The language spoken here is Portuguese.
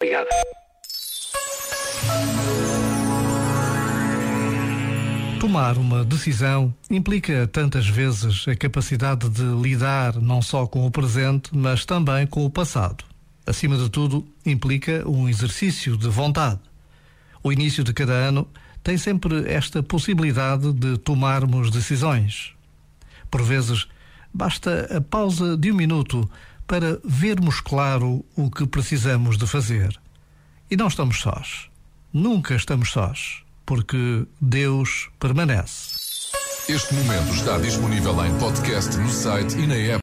Obrigado. Tomar uma decisão implica tantas vezes a capacidade de lidar não só com o presente, mas também com o passado. Acima de tudo, implica um exercício de vontade. O início de cada ano tem sempre esta possibilidade de tomarmos decisões. Por vezes, basta a pausa de um minuto para vermos claro o que precisamos de fazer. E não estamos sós. Nunca estamos sós porque Deus permanece. Este momento está disponível em podcast no site e na app.